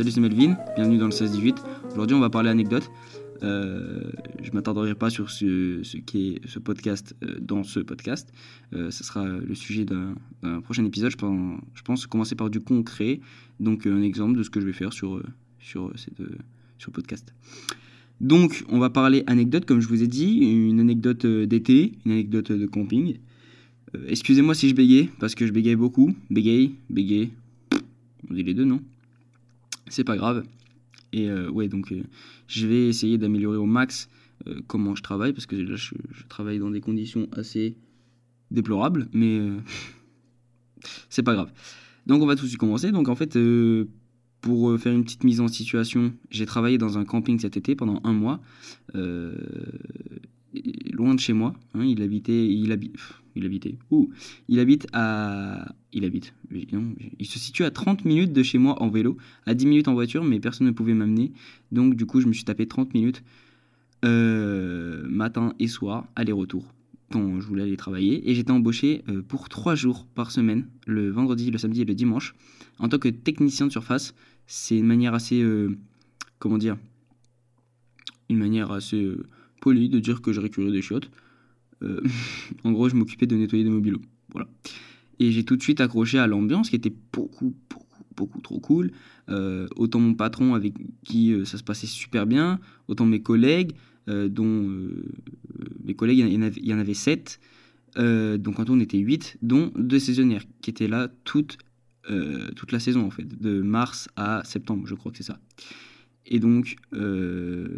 Salut, c'est Melvin, bienvenue dans le 16-18. Aujourd'hui, on va parler anecdote. Euh, je m'attarderai pas sur ce, ce qui est ce podcast euh, dans ce podcast. Euh, ce sera le sujet d'un prochain épisode. Je pense, commencer par du concret, donc un exemple de ce que je vais faire sur, sur, cette, sur le podcast. Donc, on va parler anecdote, comme je vous ai dit, une anecdote d'été, une anecdote de camping. Excusez-moi si je bégaye, parce que je bégaye beaucoup. Bégaye, bégaye, on dit les deux, non? C'est pas grave. Et euh, ouais, donc euh, je vais essayer d'améliorer au max euh, comment je travaille, parce que là, je, travaille dans des conditions assez déplorables, mais c'est pas grave. Donc on va tout de suite commencer. Donc en fait, pour faire une petite mise en situation, j'ai travaillé dans un camping cet été pendant un mois loin de chez moi. Hein, il habitait, il habite, il habitait. Ouh, il habite à, il habite. il se situe à 30 minutes de chez moi en vélo, à 10 minutes en voiture, mais personne ne pouvait m'amener. Donc du coup, je me suis tapé 30 minutes euh, matin et soir, aller-retour, quand je voulais aller travailler. Et j'étais embauché euh, pour 3 jours par semaine, le vendredi, le samedi et le dimanche, en tant que technicien de surface. C'est une manière assez, euh, comment dire, une manière assez poli de dire que je récurais des chiottes. Euh, en gros, je m'occupais de nettoyer des mobilos. Voilà. Et j'ai tout de suite accroché à l'ambiance qui était beaucoup, beaucoup, beaucoup trop cool. Euh, autant mon patron avec qui euh, ça se passait super bien, autant mes collègues, dont mes collègues, il y, en avait, il y en avait sept. donc en tout, on était huit, dont deux saisonnières qui étaient là toute, toute la saison en fait, de mars à septembre, je crois que c'est ça. Et donc, euh,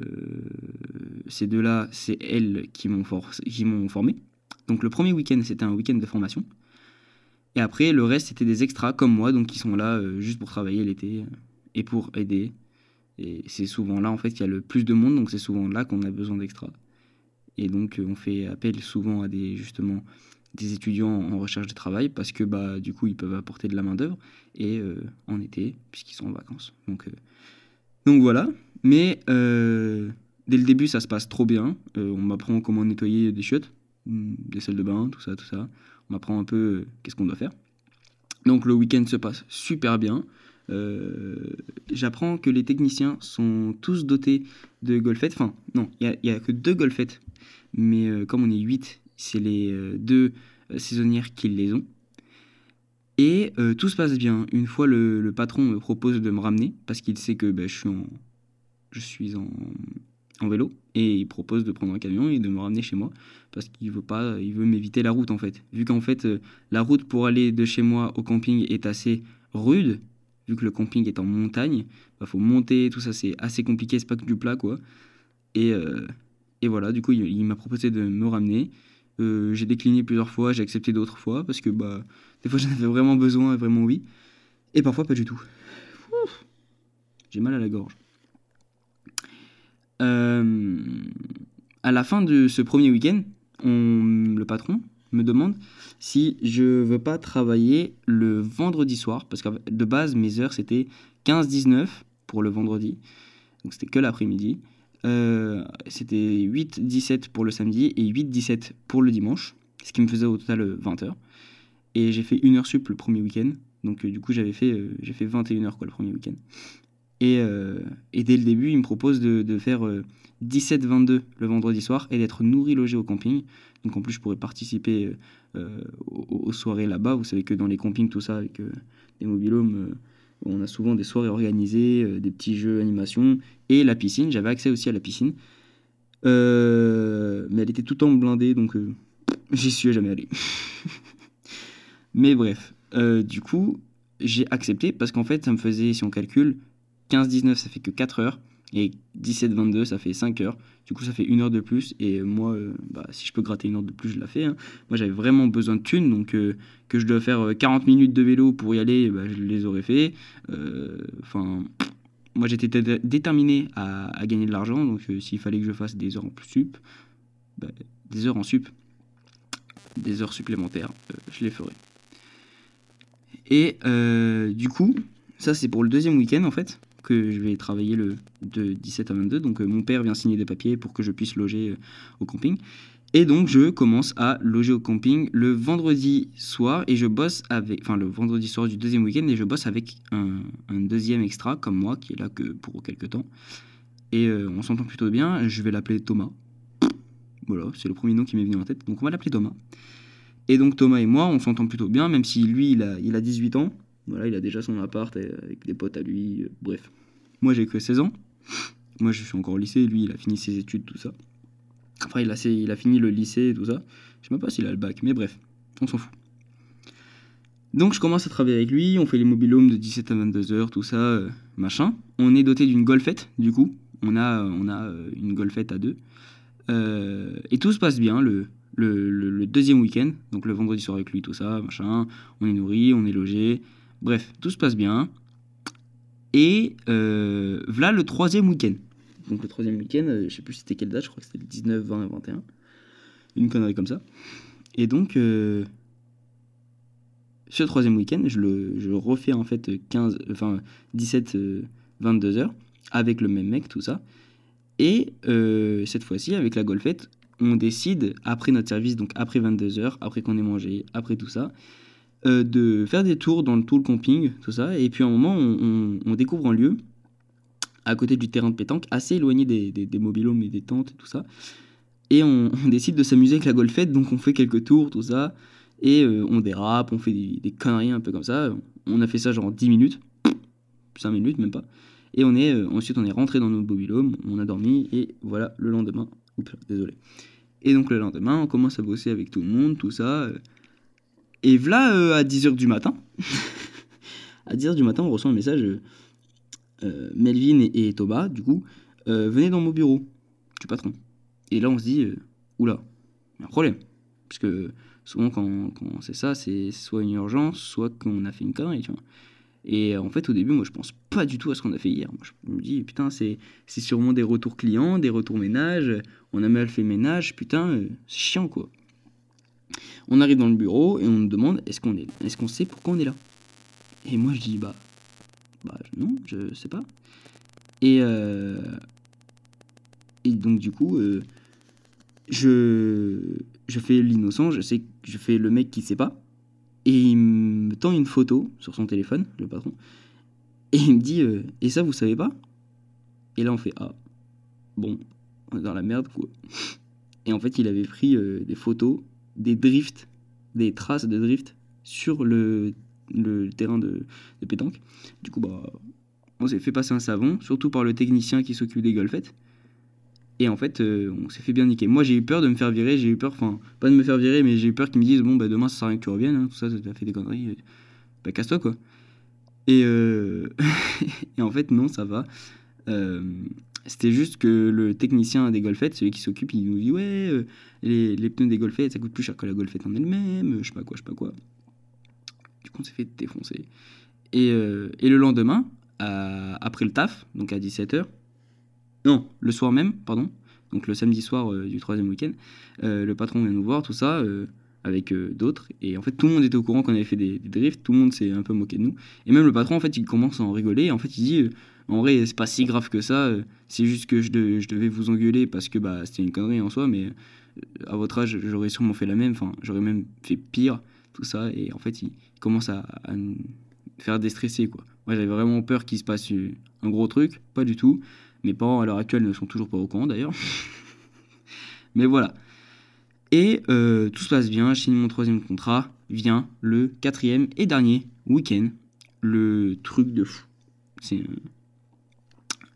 ces deux-là, c'est elles qui m'ont, formé. Donc, le premier week-end, c'était un week-end de formation. Et après, le reste, c'était des extras comme moi, donc qui sont là euh, juste pour travailler l'été euh, et pour aider. Et c'est souvent là, en fait, qu'il y a le plus de monde, donc c'est souvent là qu'on a besoin d'extras. Et donc, on fait appel souvent à des, justement, des étudiants en recherche de travail parce que, bah, du coup, ils peuvent apporter de la main-d'œuvre et en été, puisqu'ils sont en vacances. Donc, donc voilà, mais euh, dès le début, ça se passe trop bien. Euh, on m'apprend comment nettoyer des chiottes, mm, des salles de bain, tout ça, tout ça. On m'apprend un peu euh, qu'est-ce qu'on doit faire. Donc le week-end se passe super bien. J'apprends que les techniciens sont tous dotés de golfettes. Enfin, non, il n'y a, que deux golfettes. Mais comme on est 8, c'est les deux saisonnières qui les ont. Et euh, tout se passe bien. Une fois, le, patron me propose de me ramener parce qu'il sait que bah, je suis, en, vélo et il propose de prendre un camion et de me ramener chez moi parce qu'il veut veut m'éviter la route en fait. Vu qu'en fait, euh, la route pour aller de chez moi au camping est assez rude, vu que le camping est en montagne, il bah, faut monter, tout ça, c'est assez compliqué, c'est pas que du plat quoi. Et, euh, et voilà, du coup, il m'a proposé de me ramener. J'ai décliné plusieurs fois, j'ai accepté d'autres fois parce que bah des fois, j'en avais vraiment besoin, vraiment oui. Et parfois, pas du tout. J'ai mal à la gorge. Euh, à la fin de ce premier week-end, le patron me demande si je veux pas travailler le vendredi soir, parce que de base, mes heures, c'était 15-19 pour le vendredi, donc c'était que l'après-midi. Euh, c'était 8-17 pour le samedi et 8-17 pour le dimanche, ce qui me faisait au total 20 heures. Et j'ai fait une heure sup le premier week-end. Donc euh, du coup, j'avais fait, euh, j'ai fait 21 heures quoi, le premier week-end. Et, euh, et, dès le début, il me propose de, de faire 17-22 le vendredi soir et d'être nourri logé au camping. Donc en plus, je pourrais participer aux, soirées là-bas. Vous savez que dans les campings, tout ça, avec les mobilhomes, on a souvent des soirées organisées, des petits jeux, animations et la piscine. J'avais accès aussi à la piscine. mais elle était tout le temps blindée, donc j'y suis jamais allé. Mais bref, euh, du coup, j'ai accepté parce qu'en fait, ça me faisait, si on calcule, 15-19, ça fait que 4 heures. Et 17-22, ça fait 5 heures. Du coup, ça fait une heure de plus. Et moi, euh, bah, si je peux gratter une heure de plus, je la fais. Hein. Moi, j'avais vraiment besoin de thunes. Donc, euh, que je dois faire 40 minutes de vélo pour y aller, bah, je les aurais fait. Enfin, moi, j'étais déterminé à, gagner de l'argent. Donc, s'il fallait que je fasse des heures en sup, bah, des heures en sup, des heures supplémentaires, je les ferai. Et euh, du coup, ça c'est pour le deuxième week-end en fait, que je vais travailler le, de 17 à 22. Donc euh, mon père vient signer des papiers pour que je puisse loger euh, au camping. Et donc, je commence à loger au camping le vendredi soir et je bosse avec, enfin, le vendredi soir du deuxième week-end et je bosse avec un, deuxième extra comme moi qui est là que pour quelques temps. Et euh, on s'entend plutôt bien. Je vais l'appeler Thomas. Voilà, c'est le premier nom qui m'est venu en tête. Donc, on va l'appeler Thomas. Et donc, Thomas et moi, on s'entend plutôt bien, même si lui, il a, il a 18 ans. Voilà, il a déjà son appart euh, avec des potes à lui. euh, bref. Moi, j'ai que 16 ans. Moi, je suis encore au lycée. Lui, il a fini ses études, tout ça. Enfin, il a, fini le lycée tout ça. Je sais même pas s'il a le bac, mais bref, on s'en fout. Donc, je commence à travailler avec lui. On fait les mobilhomes de 17 à 22 heures, tout ça, euh, machin. On est doté d'une golfette, du coup. On a, on a une golfette à deux. Et tout se passe bien le, le, le- le deuxième week-end. Donc, le vendredi soir avec lui, tout ça, machin. On est nourri, on est logé. Bref, tout se passe bien. Et euh, voilà le troisième week-end. Donc le troisième week-end, euh, je sais plus c'était quelle date, je crois que c'était le 19, 20 et 21. Une connerie comme ça. Et donc, euh, ce troisième week-end, je le refais en fait 15, enfin 17, euh, 22 heures avec le même mec, tout ça. Et euh, cette fois-ci, avec la golfette, on décide, après notre service, donc après 22 heures, après qu'on ait mangé, après tout ça, euh, de faire des tours dans le, tout le camping, tout ça. Et puis à un moment, on, découvre un lieu à côté du terrain de pétanque, assez éloigné des, des, des mobilhomes et des tentes tout ça. Et on, décide de s'amuser avec la golfette, donc on fait quelques tours, tout ça. Et euh, on dérape, on fait des, des conneries un peu comme ça. On a fait ça genre 10 minutes, 5 minutes même pas. Et on est, euh, ensuite on est rentré dans notre mobilhome, on a dormi, et voilà, le lendemain, oups, désolé. Et donc le lendemain, on commence à bosser avec tout le monde, tout ça. Et voilà, euh, à 10h du matin, à 10h du matin, on reçoit un message, euh, euh, Melvin et, Thomas, du coup, venez dans mon bureau, du patron. Et là, on se dit, oula, il y a un problème. Parce que souvent, quand, quand c'est ça, c'est soit une urgence, soit qu'on a fait une connerie, tu vois. Et en fait, au début, moi, je pense pas du tout à ce qu'on a fait hier. Je me dis, putain, c'est sûrement des retours clients, des retours ménage. On a mal fait ménage, putain, c'est chiant, quoi. On arrive dans le bureau et on nous demande, est-ce qu'on est, est-ce sait pourquoi on est là? Et moi, je dis, bah, bah non, je sais pas. Et, euh, et donc, du coup, euh, je, je fais l'innocent, je je fais le mec qui sait pas. Et il me tend une photo sur son téléphone, le patron. Et il me dit euh, Et ça, vous savez pas? Et là, on fait Ah, bon, on est dans la merde, quoi. Et en fait, il avait pris des photos, des drifts, des traces de drift sur le, terrain de, pétanque. Du coup, bah, on s'est fait passer un savon, surtout par le technicien qui s'occupe des golfettes. Et en fait, euh, on s'est fait bien niquer. Moi, j'ai eu peur de me faire virer, j'ai eu peur, enfin, pas de me faire virer, mais j'ai eu peur qu'ils me disent Bon, bah, demain, ça sert à rien que tu reviennes, hein, tout ça, t'as fait des conneries, euh, bah, casse-toi, quoi. Et, euh, et en fait, non, ça va. C'était juste que le technicien des golfettes, celui qui s'occupe, il nous dit Ouais, euh, les, pneus des golfettes, ça coûte plus cher que la golfette en elle-même, je sais pas quoi, je sais pas quoi. Du coup, on s'est fait défoncer. Et, euh, et le lendemain, après le taf, donc à 17h, non, le soir même, pardon, donc le samedi soir euh, du troisième week-end, le patron vient nous voir, tout ça, avec d'autres. Et en fait, tout le monde était au courant qu'on avait fait des, des drifts, tout le monde s'est un peu moqué de nous. Et même le patron, en fait, il commence à en rigoler. Et en fait, il dit, en vrai, c'est pas si grave que ça, euh, c'est juste que je, de- je devais vous engueuler parce que bah, c'était une connerie en soi, mais euh, à votre âge, j'aurais sûrement fait la même, enfin, j'aurais même fait pire, tout ça. Et en fait, il commence à, nous faire déstresser, quoi. Moi, j'avais vraiment peur qu'il se passe euh, un gros truc, pas du tout. Mes parents, à l'heure actuelle, ne sont toujours pas au courant, d'ailleurs. mais voilà. Et tout se passe bien, je signe mon troisième contrat, vient le quatrième et dernier week-end, le truc de fou. C'est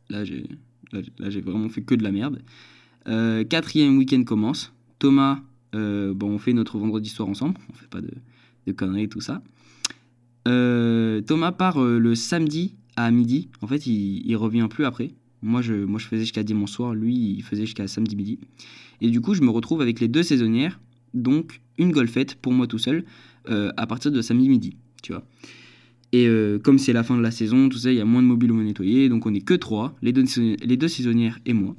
là j'ai là, j'ai- vraiment fait que de la merde. Euh, quatrième week-end commence. Thomas, euh, bon, on fait notre vendredi soir ensemble, on fait pas de, conneries tout ça. Euh, Thomas part le samedi à midi. En fait, il, il revient plus après. Moi, je, moi, je faisais jusqu'à dimanche soir. Lui, il faisait jusqu'à samedi midi. Et du coup, je me retrouve avec les deux saisonnières, donc une golfette pour moi tout seul, à partir de samedi midi, tu vois. Et euh, comme c'est la fin de la saison, tout ça, il y a moins de mobiles à nettoyer, donc on est que trois, les deux, saisonnières- et moi.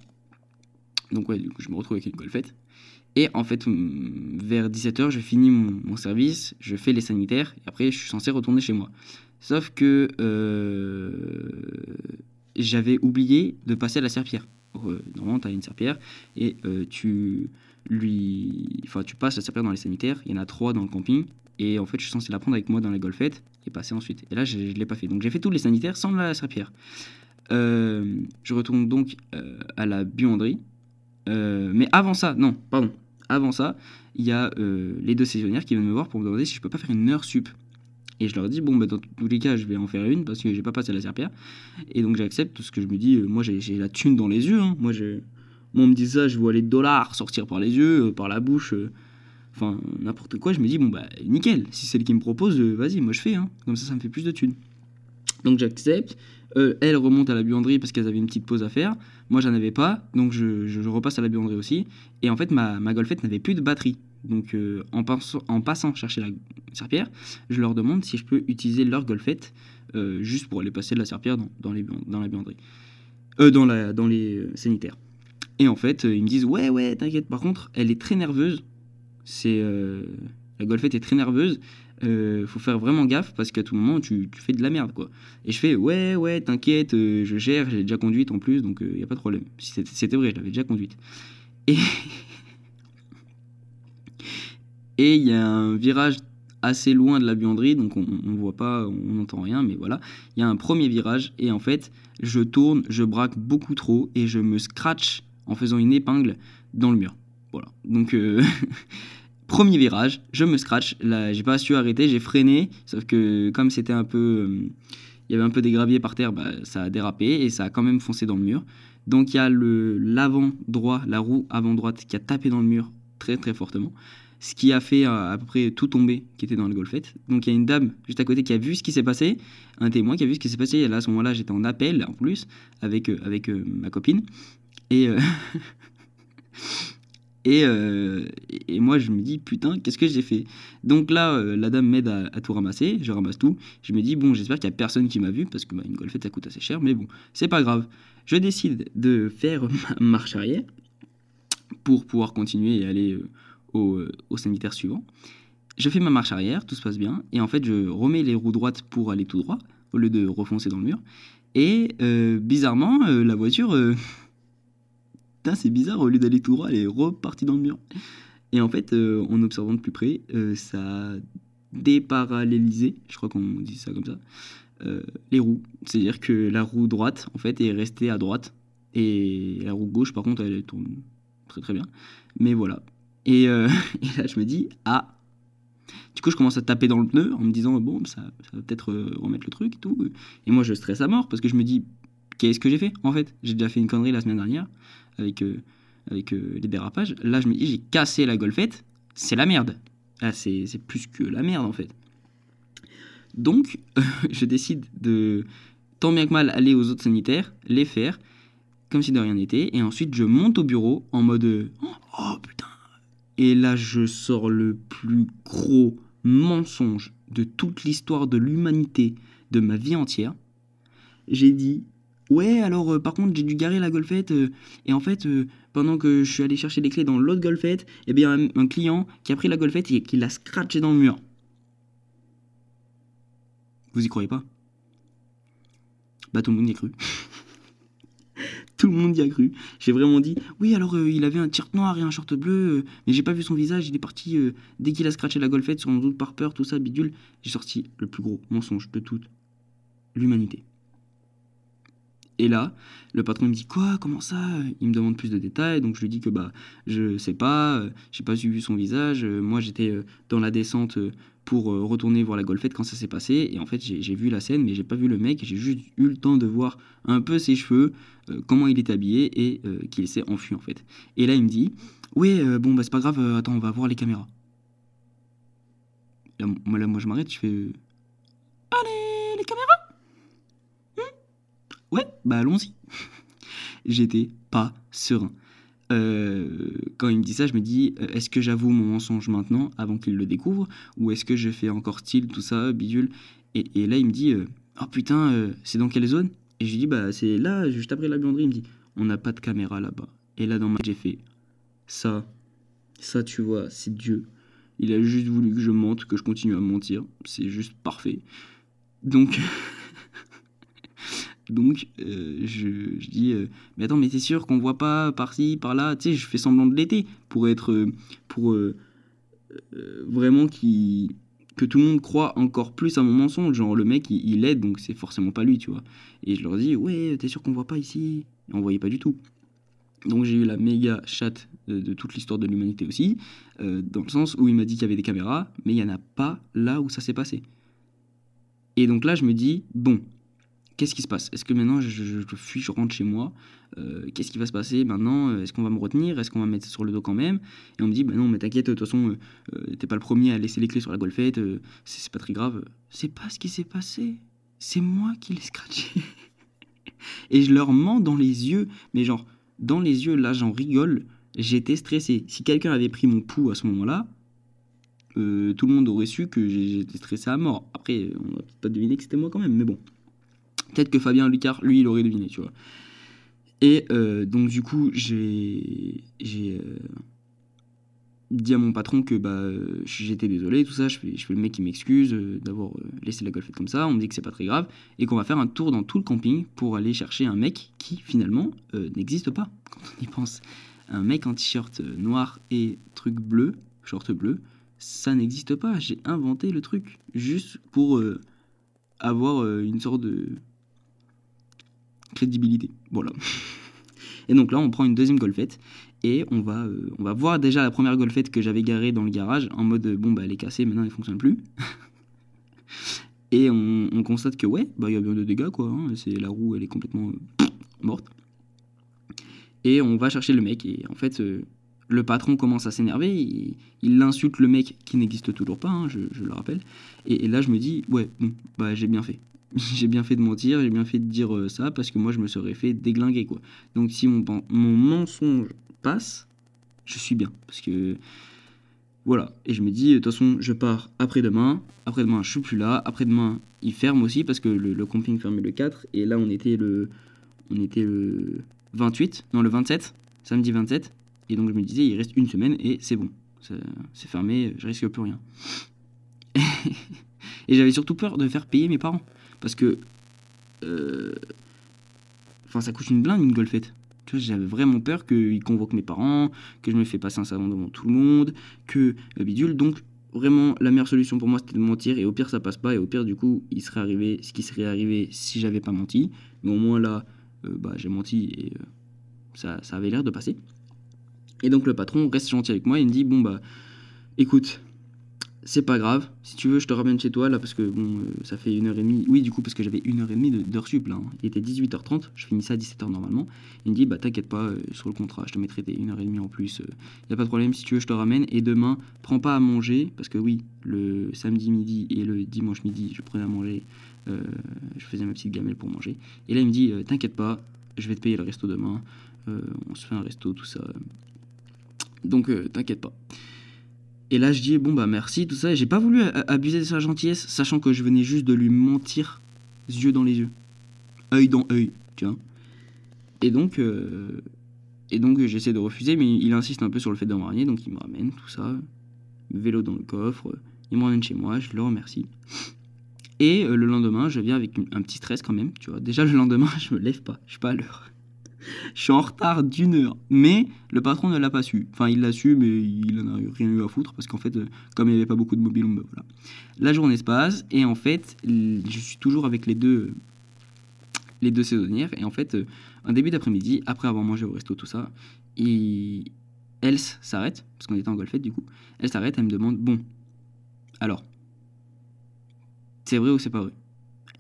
Donc ouais, je me retrouve avec une golfette. Et en fait, vers 17h, je finis mon, service, je fais les sanitaires, et après, je suis censé retourner chez moi. Sauf que euh, j'avais oublié de passer à la serpillère. Euh, normalement, tu as une serpillère, et tu, lui. Tu passes la serpillère dans les sanitaires, il y en a trois dans le camping, et en fait, je suis censé la prendre avec moi dans la golfette et passer ensuite. Et là, je ne l'ai pas fait. Donc, j'ai fait tous les sanitaires sans la serpillère. Euh, je retourne donc euh, à la buanderie. Euh, mais avant ça, non, pardon. Avant ça, il y a les deux saisonnières qui viennent me voir pour me demander si je peux pas faire une heure sup. Et je leur dis, bon, bah, dans tous les cas, je vais en faire une parce que j'ai pas passé la serpillère. Et donc, j'accepte tout ce que je me dis. moi, j'ai la thune dans les yeux. Hein. Moi, moi, on me dit ça, je vois les dollars sortir par les yeux, par la bouche enfin n'importe quoi, je me dis bon bah nickel, si c'est elle qui me propose, vas-y, moi je fais, hein. comme ça ça me fait plus de thunes. Donc j'accepte, euh, elle remonte à la buanderie parce qu'elle avait une petite pause à faire. Moi, j'en avais pas, donc je, repasse à la buanderie aussi. Et en fait, ma, ma golfette n'avait plus de batterie. Donc, euh, en, en, passant chercher la serpillère, je leur demande si je peux utiliser leur golfette euh, juste pour aller passer de la serpillère dans, les, dans la buanderie. dans, la, dans les sanitaires. Et en fait, ils me disent Ouais, ouais, t'inquiète. Par contre, elle est très nerveuse. C'est la golfette est très nerveuse euh, faut faire vraiment gaffe parce qu'à tout moment tu, fais de la merde quoi. Et je fais ouais ouais t'inquiète, euh, je gère, j'ai déjà conduite en plus donc il euh, n'y a pas de problème. C'était vrai, je l'avais déjà conduite. Et et il y a un virage assez loin de la buanderie donc on, on voit pas, on n'entend rien mais voilà. Il y a un premier virage et en fait je tourne, je braque beaucoup trop et je me scratch en faisant une épingle dans le mur. Voilà. Donc Premier virage, je me scratch. Là, j'ai pas su arrêter, j'ai freiné. Sauf que comme c'était un peu. Euh, il y avait un peu des graviers par terre, bah, ça a dérapé et ça a quand même foncé dans le mur. Donc il y a le l'avant droit, la roue avant droite qui a tapé dans le mur très très fortement. Ce qui a fait euh, à peu près tout tomber qui était dans le golfette. Donc il y a une dame juste à côté qui a vu ce qui s'est passé, un témoin qui a vu ce qui s'est passé. Et là, à ce moment-là, j'étais en appel en plus avec, euh, avec ma copine. Et. Euh, et, moi, je me dis, putain, qu'est-ce que j'ai fait? Donc là, euh, la dame m'aide à, tout ramasser, je ramasse tout. Je me dis, bon, j'espère qu'il n'y a personne qui m'a vu, parce que bah, une golfette, ça coûte assez cher, mais bon, c'est pas grave. Je décide de faire ma marche arrière pour pouvoir continuer et aller euh, au, au, sanitaire suivant. Je fais ma marche arrière, tout se passe bien, et en fait, je remets les roues droites pour aller tout droit, au lieu de refoncer dans le mur. Et bizarrement, la voiture c'est bizarre, au lieu d'aller tout droit, elle est repartie dans le mur. Et en fait, euh, en observant de plus près, euh, ça a déparallélisé, je crois qu'on dit ça comme ça, euh, les roues. C'est-à-dire que la roue droite, en fait, est restée à droite. Et la roue gauche, par contre, elle tourne très très bien. Mais voilà. Et, là, je me dis, ah, du coup, je commence à taper dans le pneu en me disant, bon, ça, ça va peut-être remettre le truc et tout. Et moi, je stresse à mort parce que je me dis, qu'est-ce que j'ai fait en fait? J'ai déjà fait une connerie la semaine dernière avec, euh, avec euh, les dérapages. Là, je me dis, j'ai cassé la golfette, c'est la merde. Là, c'est plus que la merde en fait. Donc, je décide de, tant bien que mal, aller aux autres sanitaires, les faire, comme si de rien n'était, et ensuite je monte au bureau en mode Oh putain Et là, je sors le plus gros mensonge de toute l'histoire de l'humanité, de ma vie entière. J'ai dit Ouais, alors euh, par contre, j'ai dû garer la golfette euh, et en fait, euh, pendant que je suis allé chercher les clés dans l'autre golfette, eh bien, un, client qui a pris la golfette et qui l'a scratché dans le mur. Vous y croyez pas? Bah, tout le monde y a cru. tout le monde y a cru. J'ai vraiment dit Oui, alors il avait un t-shirt noir et un short bleu, mais j'ai pas vu son visage, il est parti dès qu'il a scratché la golfette, sur doute par peur, tout ça, bidule. J'ai sorti le plus gros mensonge de toute l'humanité. Et là, le patron me dit quoi, comment ça Il me demande plus de détails, donc je lui dis que bah je sais pas, euh, j'ai pas vu son visage. Euh, moi j'étais euh, dans la descente pour retourner voir la golfette quand ça s'est passé, et en fait j'ai vu la scène, mais j'ai pas vu le mec. J'ai juste eu le temps de voir un peu ses cheveux, comment il est habillé et qu'il s'est enfui en fait. Et là il me dit oui bon bah c'est pas grave, attends on va voir les caméras. Là, moi, je m'arrête, je fais allez ouais, bah allons-y. J'étais pas serein. Euh, quand il me dit ça, je me dis euh, est-ce que j'avoue mon mensonge maintenant avant qu'il le découvre ou est-ce que je fais encore style tout ça bidule? Et, là il me dit euh, oh putain c'est dans quelle zone? Et je lui dis bah c'est là juste après la buanderie. Il me dit on n'a pas de caméra là-bas. Et là dans ma j'ai fait ça ça tu vois c'est Dieu. Il a juste voulu que je mente que je continue à mentir. C'est juste parfait. Donc Donc, euh, je, je, dis, euh, mais attends, mais t'es sûr qu'on voit pas par-ci, par-là? Tu sais, je fais semblant de l'été pour être. Euh, pour vraiment qui que tout le monde croit encore plus à mon mensonge. Genre, le mec, il, il aide, donc c'est forcément pas lui, tu vois. Et je leur dis, ouais, t'es sûr qu'on voit pas ici? Et on voyait pas du tout. Donc j'ai eu la méga chatte de, toute l'histoire de l'humanité aussi, dans le sens où il m'a dit qu'il y avait des caméras, mais il n'y en a pas là où ça s'est passé. Et donc là, je me dis, bon, qu'est-ce qui se passe? Est-ce que maintenant je, fuis, je rentre chez moi euh, Qu'est-ce qui va se passer maintenant? Est-ce qu'on va me retenir? Est-ce qu'on va me mettre sur le dos quand même? Et on me dit, bah non, mais t'inquiète, de toute façon, euh, t'es pas le premier à laisser les clés sur la golfette, euh, c'est pas très grave. C'est pas ce qui s'est passé. C'est moi qui l'ai scratché. Et je leur mens dans les yeux, mais genre, dans les yeux, là, j'en rigole. J'étais stressé. Si quelqu'un avait pris mon pouls à ce moment-là, tout le monde aurait su que j'étais stressé à mort. Après, on n'a pas deviné que c'était moi quand même, mais bon. Peut-être que Fabien Lucard, lui, il aurait deviné, tu vois. Et euh, donc, du coup, j'ai euh, dit à mon patron que bah, j'étais désolé, tout ça. Je fais, je fais le mec qui m'excuse euh, d'avoir laissé la golfette comme ça. On me dit que c'est pas très grave et qu'on va faire un tour dans tout le camping pour aller chercher un mec qui, finalement, n'existe pas quand on y pense. Un mec en t-shirt noir et truc bleu, short bleu, ça n'existe pas. J'ai inventé le truc juste pour avoir une sorte de crédibilité. Voilà. Et donc là, on prend une deuxième golfette et on va, euh, on va voir déjà la première golfette que j'avais garée dans le garage en mode bon, bah elle est cassée, maintenant elle fonctionne plus. et on, constate que ouais, bah il y a bien de dégâts quoi. Hein. c'est la roue, elle est complètement morte. Et on va chercher le mec et en fait. Euh, le patron commence à s'énerver, il, insulte le mec qui n'existe toujours pas, hein, je, le rappelle. Et, et, là, je me dis, ouais, bon, bah j'ai bien fait. j'ai bien fait de mentir, j'ai bien fait de dire euh, ça parce que moi je me serais fait déglinguer quoi. Donc si mon, mon mensonge passe, je suis bien parce que voilà. Et je me dis de toute façon je pars après-demain, après-demain je suis plus là, après-demain il ferme aussi parce que le, camping fermait le 4 et là on était le on était le 28, non le 27, samedi 27 et donc je me disais il reste une semaine et c'est bon, c'est fermé, je risque plus rien. et j'avais surtout peur de faire payer mes parents. Parce que. Euh, enfin, ça coûte une blinde une golfette. Tu vois, j'avais vraiment peur qu'ils convoquent mes parents, que je me fais passer un savon devant tout le monde, que euh, bidule. Donc, vraiment, la meilleure solution pour moi, c'était de mentir. Et au pire, ça passe pas. Et au pire, du coup, il serait arrivé ce qui serait arrivé si j'avais pas menti. Mais au moins, là, euh, bah, j'ai menti et ça, ça avait l'air de passer. Et donc, le patron reste gentil avec moi. Il me dit Bon, bah, écoute, c'est pas grave. Si tu veux, je te ramène chez toi là parce que bon, euh, ça fait une heure et demie. Oui, du coup, parce que j'avais une heure et demie d'heure sup là. Hein. Il était 18h30, je finissais à 17h normalement. Il me dit, bah t'inquiète pas, euh, sur le contrat, je te mettrai des une heure et demie en plus. Il euh, y a pas de problème, si tu veux, je te ramène. Et demain, prends pas à manger parce que oui, le samedi midi et le dimanche midi, je prenais à manger. je faisais ma petite gamelle pour manger. Et là, il me dit, t'inquiète pas, je vais te payer le resto demain. on se fait un resto, tout ça. Donc, t'inquiète pas. Et là, je dis, bon, bah merci, tout ça. J'ai pas voulu abuser de sa gentillesse, sachant que je venais juste de lui mentir, yeux dans les yeux. œil dans œil, tu vois. Et donc, euh, et donc j'essaie de refuser, mais il insiste un peu sur le fait de me donc il me ramène, tout ça. Vélo dans le coffre, il me ramène chez moi, je le remercie. Et euh, le lendemain, je viens avec un petit stress quand même, tu vois. Déjà, le lendemain, je me lève pas, je suis pas à l'heure je suis en retard d'une heure. Mais le patron ne l'a pas su. Enfin, il l'a su, mais il n'en a rien eu à foutre parce qu'en fait, euh, comme il n'y avait pas beaucoup de mobile, voilà. La journée se passe et en fait, je suis toujours avec les deux, les deux saisonnières. Et en fait, euh, un début d'après-midi, après avoir mangé au resto, tout ça, et s'arrête, parce qu'on était en golfette du coup. Elle s'arrête, elle me demande Bon, alors, c'est vrai ou c'est pas vrai?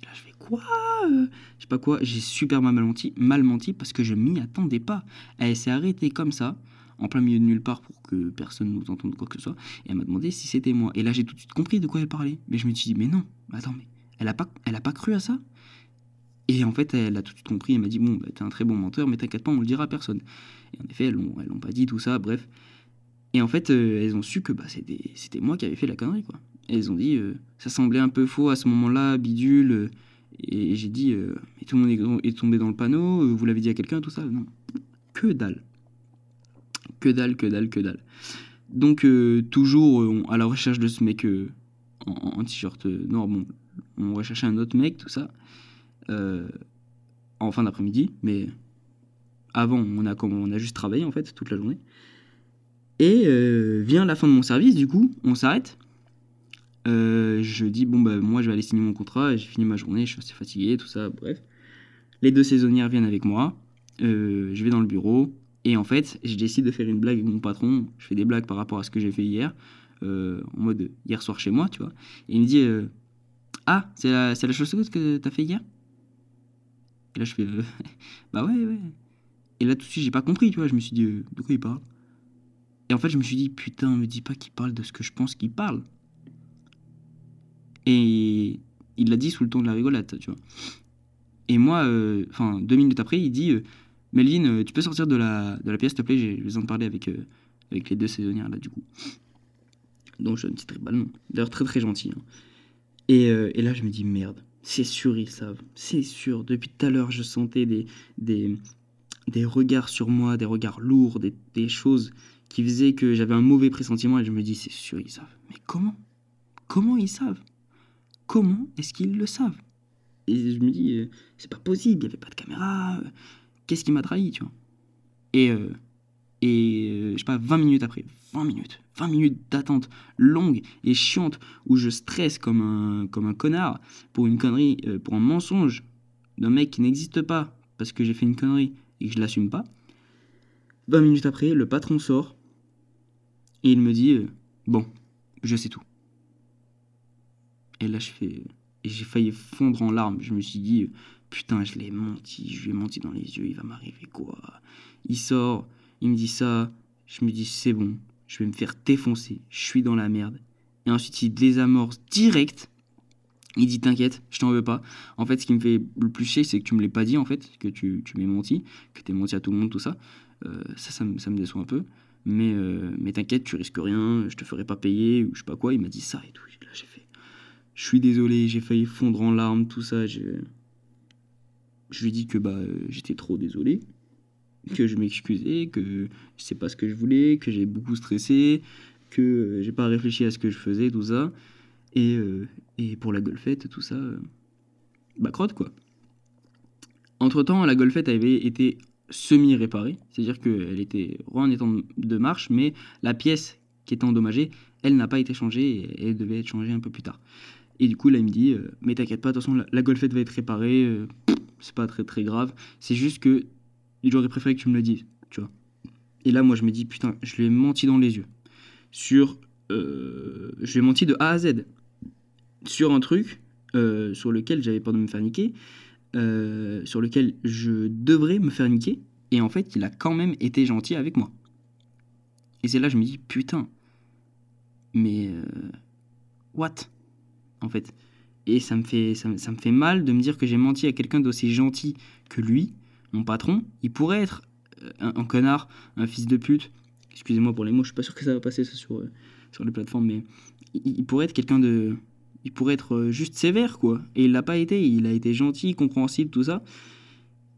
Et là, je fais Quoi? Euh, je sais pas quoi, j'ai super mal menti, mal menti parce que je m'y attendais pas. Elle s'est arrêtée comme ça, en plein milieu de nulle part pour que personne nous entende quoi que ce soit, et elle m'a demandé si c'était moi. Et là, j'ai tout de suite compris de quoi elle parlait. Mais je me suis dit, mais non, attends, mais elle a pas, elle a pas cru à ça? Et en fait, elle a tout de suite compris, elle m'a dit Bon, bah, t'es un très bon menteur, mais t'inquiète pas, on le dira à personne. Et en effet, elles l'ont, pas dit, tout ça, bref. Et en fait, euh, elles ont su que bah, c'était, c'était moi qui avais fait la connerie, quoi. Et elles ont dit euh, Ça semblait un peu faux à ce moment-là, bidule. Et j'ai dit, euh, mais tout le monde est, tombé dans le panneau, euh, vous l'avez dit à quelqu'un, tout ça Non. Que dalle. Que dalle, que dalle, que dalle. Donc, euh, toujours à la recherche de ce mec en, t-shirt noir, bon, on recherchait un autre mec, tout ça. en fin d'après-midi, mais avant, on a, on a juste travaillé en fait toute la journée. Et vient la fin de mon service, du coup, on s'arrête. Euh, je dis, bon, bah, moi, je vais aller signer mon contrat, j'ai fini ma journée, je suis assez fatigué, tout ça, bref. Les deux saisonnières viennent avec moi, euh, je vais dans le bureau, et en fait, je décide de faire une blague avec mon patron, je fais des blagues par rapport à ce que j'ai fait hier, en mode hier soir chez moi, tu vois. Et il me dit, ah, c'est la, la chose que t'as fait hier? Et là, je fais, bah ouais, ouais. Et là, tout de suite, j'ai pas compris, tu vois, je me suis dit, de quoi il parle? Et en fait, je me suis dit, putain, me dis pas qu'il parle de ce que je pense qu'il parle. Et il l'a dit sous le ton de la rigolade, tu vois. Et moi, euh, enfin, deux minutes après, il dit, euh, Melvin, euh, tu peux sortir de la, de la pièce, s'il te plaît, j'ai besoin de parler avec, avec les deux saisonnières, là, du coup. Donc, je donne un petit ballon. D'ailleurs, très très gentil. Hein. Et, et, là, je me dis, merde, c'est sûr, ils savent. C'est sûr. Depuis tout à l'heure, je sentais des, des, des regards sur moi, des regards lourds, des, des choses qui faisait que j'avais un mauvais pressentiment et je me dis, c'est sûr, ils savent. Mais comment? Comment ils savent? Comment est-ce qu'ils le savent? Et je me dis, euh, c'est pas possible, il n'y avait pas de caméra. Euh, qu'est-ce qui m'a trahi, tu vois? Et, euh, et je sais pas, 20 minutes après, 20 minutes, 20 minutes d'attente longue et chiante où je stresse comme un, comme un connard pour une connerie, pour un mensonge d'un mec qui n'existe pas parce que j'ai fait une connerie et que je l'assume pas. 20 minutes après, le patron sort et il me dit euh, Bon, je sais tout. Et là, je fais. Et j'ai failli fondre en larmes. Je me suis dit Putain, je l'ai menti, je lui ai menti dans les yeux, il va m'arriver quoi Il sort, il me dit ça. Je me dis C'est bon, je vais me faire défoncer, je suis dans la merde. Et ensuite, il désamorce direct. Il dit T'inquiète, je t'en veux pas. En fait, ce qui me fait le plus chier, c'est que tu me l'as pas dit, en fait, que tu, tu m'es menti, que t'es menti à tout le monde, tout ça. Euh, ça, ça, ça, me déçoit un peu mais, euh, mais t'inquiète, tu risques rien, je te ferai pas payer, ou je sais pas quoi. Il m'a dit ça et tout. Là, j'ai fait, je suis désolé, j'ai failli fondre en larmes, tout ça. Je lui ai dit que bah, j'étais trop désolé, que je m'excusais, que c'est pas ce que je voulais, que j'ai beaucoup stressé, que j'ai pas réfléchi à ce que je faisais, tout ça. Et, euh, et pour la golfette, tout ça, euh, bah crotte quoi. Entre temps, la golfette avait été semi-réparée, c'est-à-dire qu'elle était en état de marche, mais la pièce qui était endommagée, elle n'a pas été changée et elle devait être changée un peu plus tard. Et du coup, là, il me dit, euh, mais t'inquiète pas, de toute façon, la, golfette va être réparée, euh, c'est pas très très grave, c'est juste que j'aurais préféré que tu me le dises, tu vois. Et là, moi, je me dis, putain, je lui ai menti dans les yeux. Sur. Euh, je lui ai menti de A à Z. Sur un truc sur lequel j'avais peur de me faire niquer. Euh, sur lequel je devrais me faire niquer. Et en fait, il a quand même été gentil avec moi. Et c'est là je me dis, putain, mais euh, what? En fait. Et ça me, fait, ça, me, fait mal de me dire que j'ai menti à quelqu'un d'aussi gentil que lui, mon patron. Il pourrait être euh, un, connard, un fils de pute. Excusez-moi pour les mots, je suis pas sûr que ça va passer sur, sur les plateformes, mais il pourrait être quelqu'un de, il pourrait être euh, juste sévère, quoi. Et il l'a pas été, il a été gentil, compréhensible, tout ça.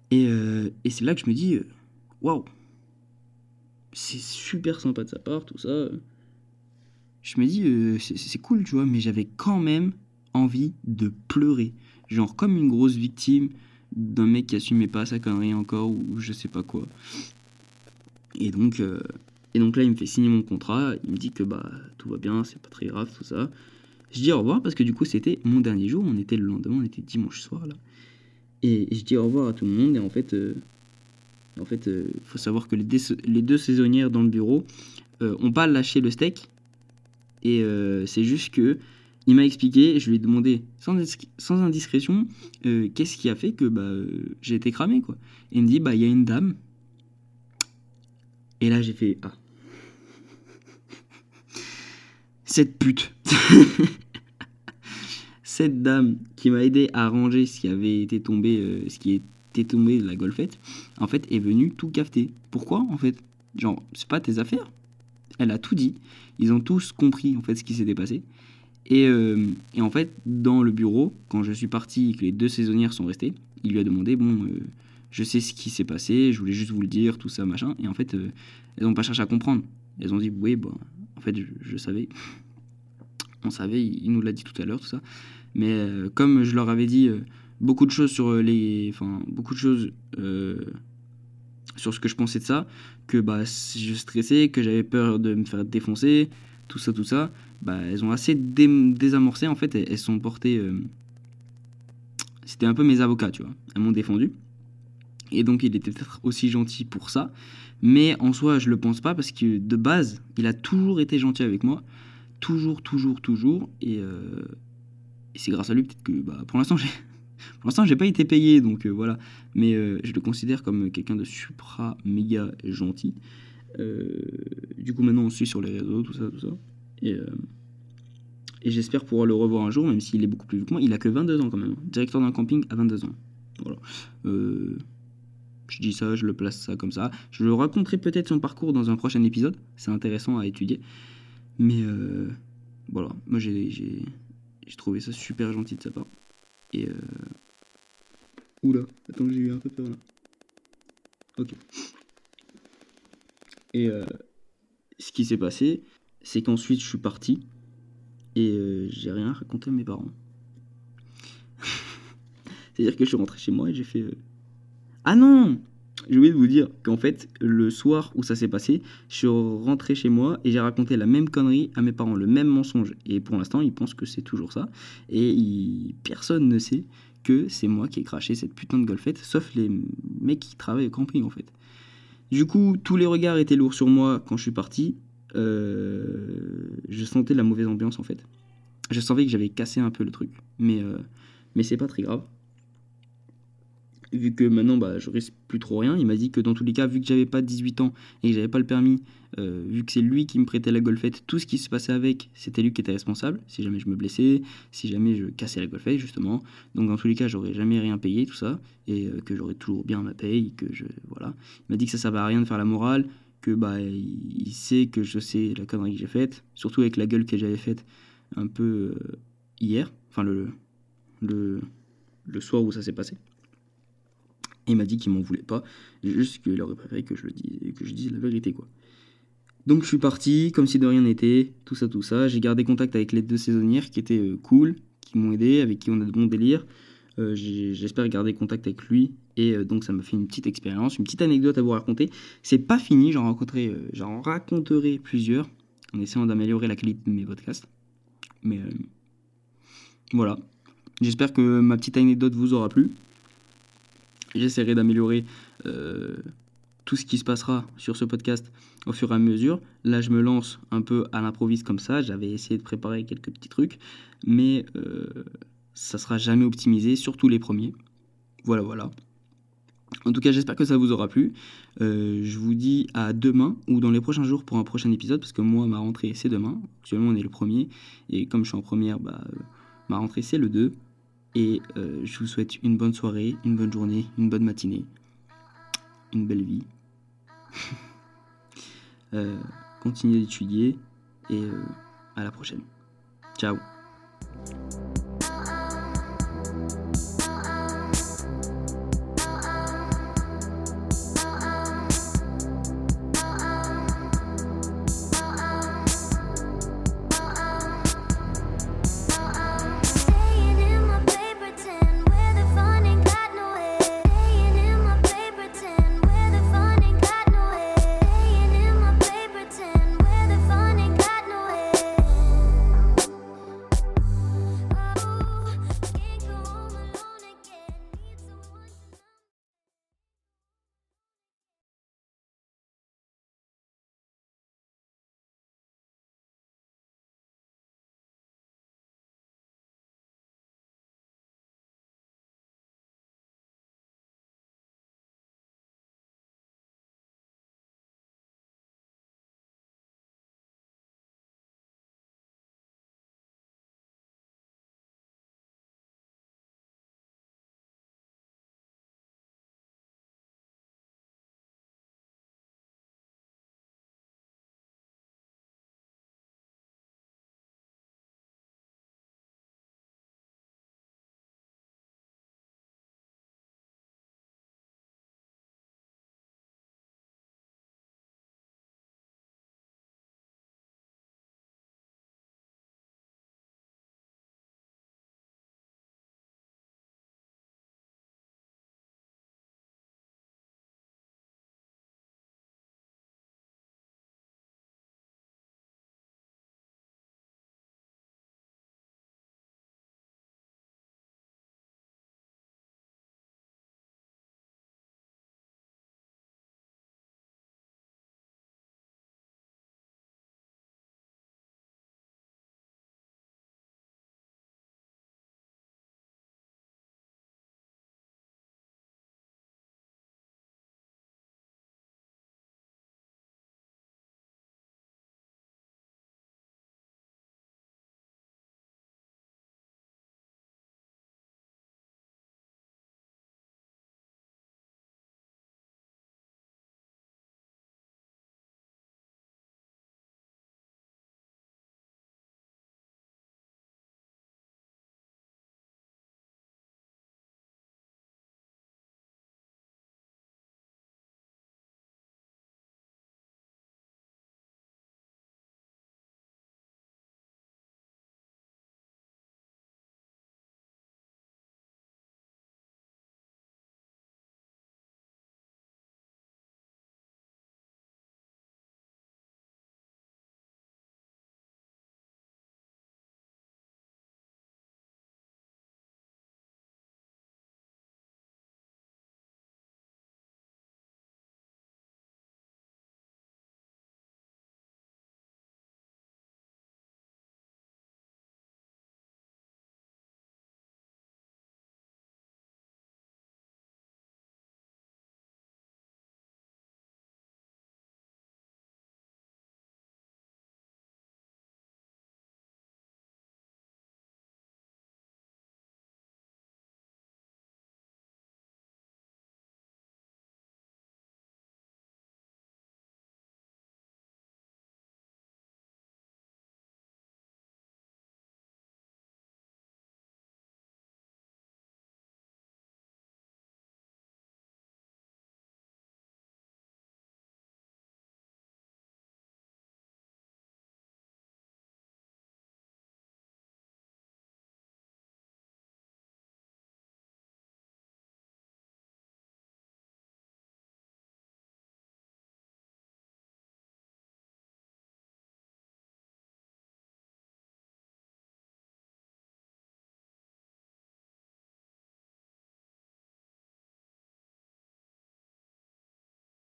Et, euh, et c'est là que je me dis, euh, waouh, c'est super sympa de sa part, tout ça. Je me dis, c'est cool, tu vois, mais j'avais quand même envie de pleurer. Genre comme une grosse victime d'un mec qui assumait pas sa connerie encore, ou je sais pas quoi. Et donc, et donc là, il me fait signer mon contrat, il me dit que bah tout va bien, c'est pas très grave, tout ça. Je dis au revoir parce que du coup c'était mon dernier jour, on était le lendemain, on était dimanche soir là. Et je dis au revoir à tout le monde et en fait, euh, en fait, euh, faut savoir que les, deux saisonnières dans le bureau euh, ont pas lâché le steak et c'est juste que il m'a expliqué, je lui ai demandé sans, indiscrétion qu'est-ce qui a fait que bah, j'ai été cramé quoi. Et il me dit bah il y a une dame. Et là j'ai fait ah cette pute. cette dame qui m'a aidé à ranger ce qui avait été tombé, euh, ce qui était tombé de la golfette, en fait, est venue tout cafeter. Pourquoi, en fait? Genre, c'est pas tes affaires? Elle a tout dit. Ils ont tous compris, en fait, ce qui s'était passé. Et, euh, et, en fait, dans le bureau, quand je suis parti et que les deux saisonnières sont restées, il lui a demandé, bon, euh, je sais ce qui s'est passé, je voulais juste vous le dire, tout ça, machin. Et en fait, elles n'ont pas cherché à comprendre. Elles ont dit, oui, bon, en fait, je, savais. On savait, il, nous l'a dit tout à l'heure, tout ça. Mais euh, comme je leur avais dit, euh, beaucoup de choses sur les, enfin beaucoup de choses sur ce que je pensais de ça, que bah je stressais, que j'avais peur de me faire défoncer, tout ça, tout ça. Bah elles ont assez désamorcé en fait, elles, sont portées. C'était un peu mes avocats, tu vois. Elles m'ont défendu. Et donc il était peut-être aussi gentil pour ça. Mais en soi, je le pense pas parce que de base, il a toujours été gentil avec moi. Toujours, toujours, toujours. Et, euh, c'est grâce à lui peut-être que bah, pour l'instant, j'ai. Pour l'instant, j'ai pas été payé, donc euh, voilà. Mais euh, je le considère comme quelqu'un de supra méga gentil. du coup, maintenant, on suit sur les réseaux, tout ça, tout ça. Et, et j'espère pouvoir le revoir un jour, même s'il est beaucoup plus vieux que moi. Il a que 22 ans quand même. Directeur d'un camping à 22 ans. Voilà. Je dis ça, je le place ça comme ça. Je le raconterai peut-être son parcours dans un prochain épisode. C'est intéressant à étudier. Mais euh, voilà, moi j'ai trouvé ça super gentil de sa part. Et euh... Oula, attends, j'ai eu un peu peur là. Ok. Et euh, ce qui s'est passé, c'est qu'ensuite je suis parti et euh, j'ai rien raconté à mes parents. C'est-à-dire que je suis rentré chez moi et j'ai fait ah non J'ai oublié de vous dire qu'en fait, le soir où ça s'est passé, je suis rentré chez moi et j'ai raconté la même connerie à mes parents, le même mensonge. Et pour l'instant, ils pensent que c'est toujours ça. Et personne ne sait que c'est moi qui ai craché cette putain de golfette, sauf les mecs qui travaillent au camping en fait. Du coup, tous les regards étaient lourds sur moi quand je suis parti. Euh, je sentais la mauvaise ambiance en fait. Je savais que j'avais cassé un peu le truc. Mais, euh, mais c'est pas très grave vu que maintenant bah, je risque plus trop rien, il m'a dit que dans tous les cas, vu que j'avais pas 18 ans et que j'avais pas le permis, euh, vu que c'est lui qui me prêtait la golfette, tout ce qui se passait avec, c'était lui qui était responsable, si jamais je me blessais, si jamais je cassais la golfette justement. Donc dans tous les cas, j'aurais jamais rien payé, tout ça, et euh, que j'aurais toujours bien ma paye, que je. Voilà. Il m'a dit que ça servait à rien de faire la morale, que bah il sait que je sais la connerie que j'ai faite, surtout avec la gueule que j'avais faite un peu euh, hier, enfin le, le, le soir où ça s'est passé il m'a dit qu'il m'en voulait pas, juste qu'il aurait préféré que je, le dise, que je dise la vérité, quoi. Donc je suis parti, comme si de rien n'était, tout ça, tout ça. J'ai gardé contact avec les deux saisonnières qui étaient euh, cool, qui m'ont aidé, avec qui on a de bons délires. Euh, j'espère garder contact avec lui. Et euh, donc ça m'a fait une petite expérience, une petite anecdote à vous raconter. C'est pas fini, j'en j'en raconterai plusieurs en essayant d'améliorer la qualité de mes podcasts. Mais voilà. J'espère que ma petite anecdote vous aura plu. J'essaierai d'améliorer euh, tout ce qui se passera sur ce podcast au fur et à mesure. Là, je me lance un peu à l'improviste comme ça. J'avais essayé de préparer quelques petits trucs, mais euh, ça sera jamais optimisé, surtout les premiers. Voilà, voilà. En tout cas, j'espère que ça vous aura plu. Euh, je vous dis à demain ou dans les prochains jours pour un prochain épisode, parce que moi, ma rentrée, c'est demain. Actuellement, on est le premier. Et comme je suis en première, bah, ma rentrée, c'est le 2. Et euh, je vous souhaite une bonne soirée, une bonne journée, une bonne matinée, une belle vie. euh, continuez d'étudier et euh, à la prochaine. Ciao